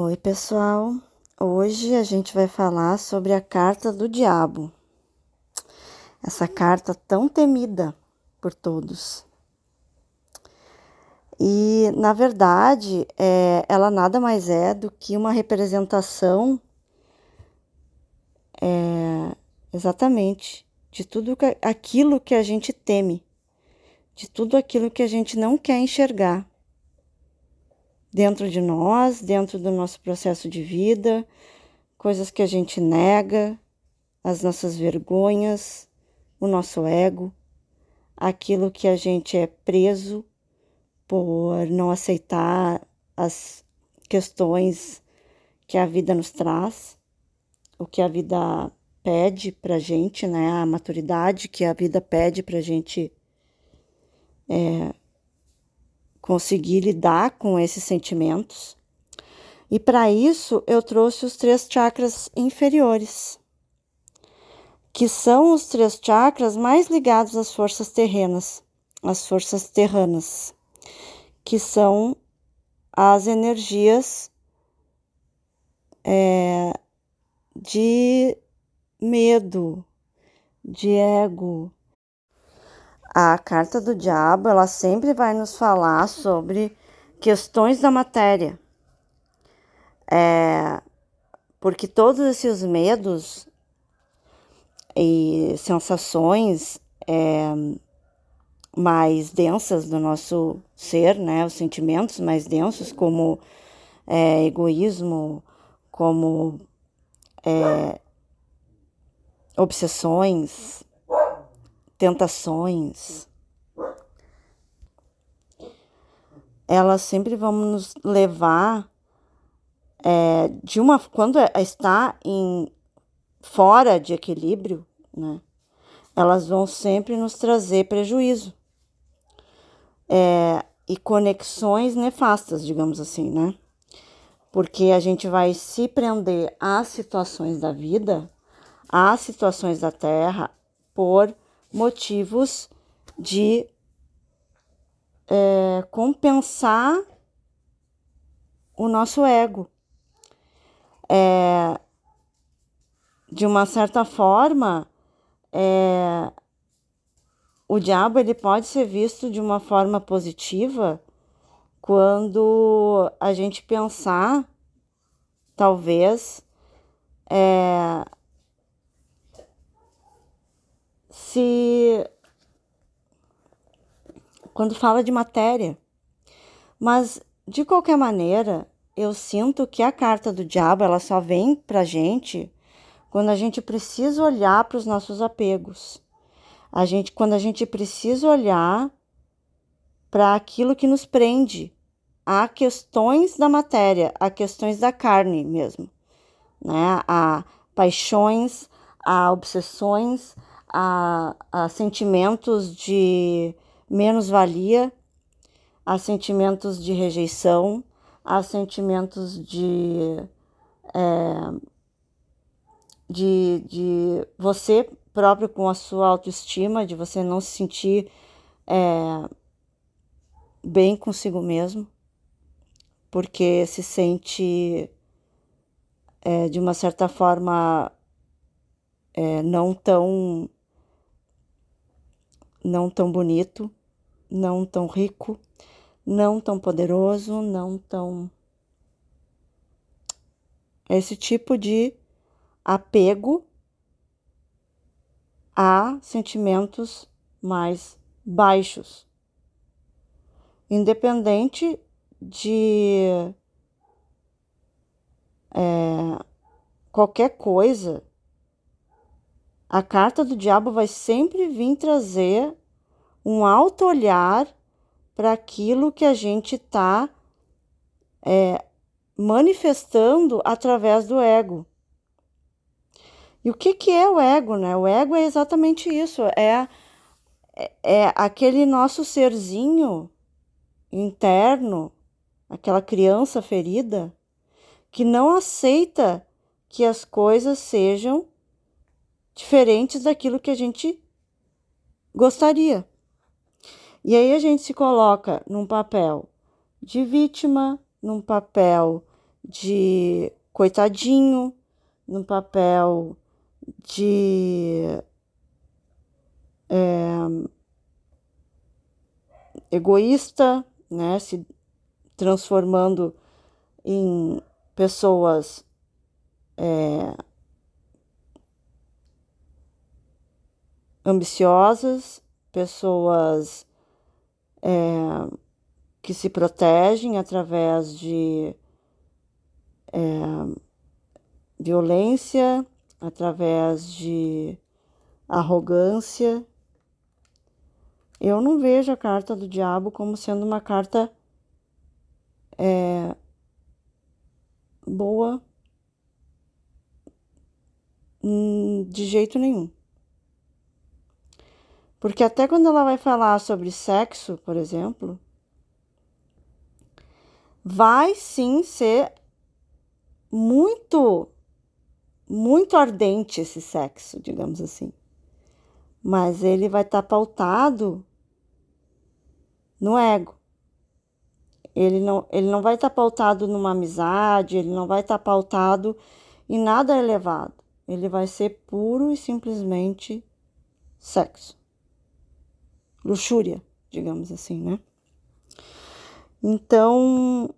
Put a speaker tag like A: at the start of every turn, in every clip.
A: Oi, pessoal. Hoje a gente vai falar sobre a carta do diabo. Essa carta tão temida por todos. E, na verdade, é, ela nada mais é do que uma representação é, exatamente de tudo aquilo que a gente teme, de tudo aquilo que a gente não quer enxergar dentro de nós, dentro do nosso processo de vida, coisas que a gente nega, as nossas vergonhas, o nosso ego, aquilo que a gente é preso por não aceitar as questões que a vida nos traz, o que a vida pede para gente, né? A maturidade que a vida pede para gente é, conseguir lidar com esses sentimentos. E para isso eu trouxe os três chakras inferiores, que são os três chakras mais ligados às forças terrenas, às forças terranas que são as energias é, de medo, de ego. A carta do diabo, ela sempre vai nos falar sobre questões da matéria. É, porque todos esses medos e sensações é, mais densas do nosso ser, né? Os sentimentos mais densos, como é, egoísmo, como é, obsessões, tentações. Elas sempre vão nos levar é, de uma quando está em fora de equilíbrio, né? Elas vão sempre nos trazer prejuízo é, e conexões nefastas, digamos assim, né? Porque a gente vai se prender às situações da vida, às situações da Terra, por motivos de é, compensar o nosso ego. É, de uma certa forma, é, o diabo ele pode ser visto de uma forma positiva quando a gente pensar, talvez, é, se quando fala de matéria. Mas de qualquer maneira, eu sinto que a carta do diabo ela só vem pra gente quando a gente precisa olhar para os nossos apegos a gente, quando a gente precisa olhar para aquilo que nos prende, a questões da matéria, a questões da carne mesmo, né? A paixões, a obsessões, a, a sentimentos de menos-valia, a sentimentos de rejeição, a sentimentos de, é, de, de você próprio com a sua autoestima, de você não se sentir é, bem consigo mesmo, porque se sente é, de uma certa forma é, não tão não tão bonito, não tão rico, não tão poderoso, não tão esse tipo de apego a sentimentos mais baixos. Independente de é, qualquer coisa, a carta do diabo vai sempre vir trazer um alto olhar para aquilo que a gente está é, manifestando através do ego. E o que, que é o ego, né? O ego é exatamente isso, é, é, é aquele nosso serzinho interno, aquela criança ferida, que não aceita que as coisas sejam diferentes daquilo que a gente gostaria. E aí a gente se coloca num papel de vítima, num papel de coitadinho, no papel de é, egoísta, né? Se transformando em pessoas é, ambiciosas, pessoas é, que se protegem através de é, violência, através de arrogância. Eu não vejo a carta do diabo como sendo uma carta é, boa hum, de jeito nenhum. Porque até quando ela vai falar sobre sexo, por exemplo, vai sim ser muito, muito ardente esse sexo, digamos assim. Mas ele vai estar tá pautado no ego. Ele não, ele não vai estar tá pautado numa amizade, ele não vai estar tá pautado em nada elevado. Ele vai ser puro e simplesmente sexo luxúria, digamos assim, né? Então,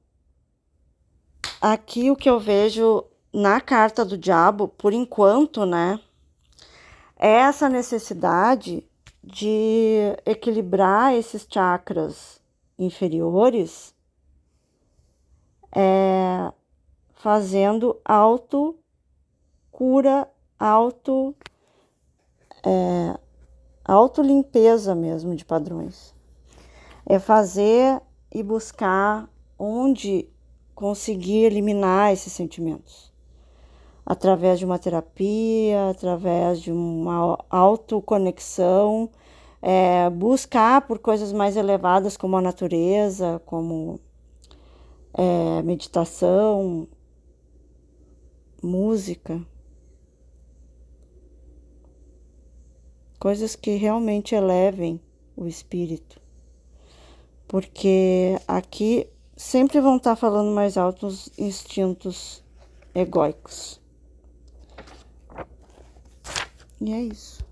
A: aqui o que eu vejo na carta do diabo, por enquanto, né, é essa necessidade de equilibrar esses chakras inferiores, é, fazendo auto cura, auto é, autolimpeza mesmo de padrões. É fazer e buscar onde conseguir eliminar esses sentimentos. Através de uma terapia, através de uma autoconexão, é, buscar por coisas mais elevadas como a natureza, como é, meditação, música. Coisas que realmente elevem o espírito. Porque aqui sempre vão estar falando mais altos instintos egóicos. E é isso.